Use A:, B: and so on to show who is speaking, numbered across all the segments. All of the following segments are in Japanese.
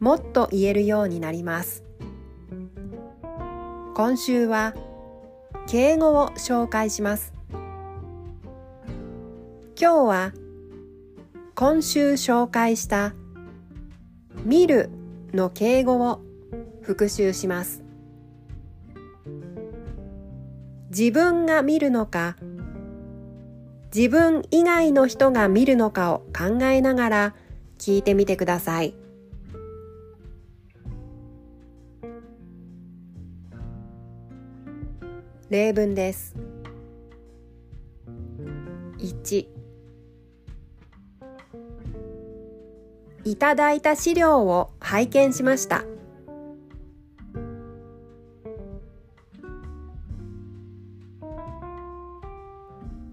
A: もっと言えるようになります。今週は敬語を紹介します。今日は今週紹介した見るの敬語を復習します。自分が見るのか自分以外の人が見るのかを考えながら聞いてみてください。例文です。1いただいた資料を拝見しました。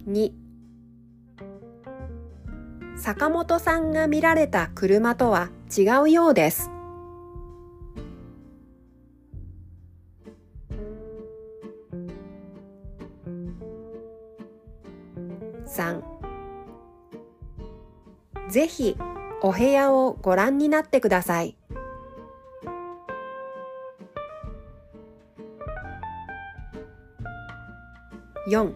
A: 2坂本さんが見られた車とは違うようです。3ぜひお部屋をご覧になってください。4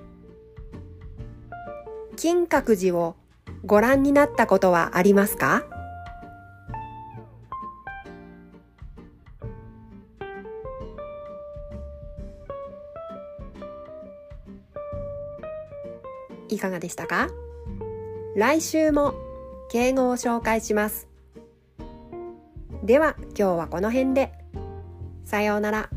A: 金閣寺をご覧になったことはありますか？いかがでしたか？来週も敬語を紹介します。では今日はこの辺で。さようなら。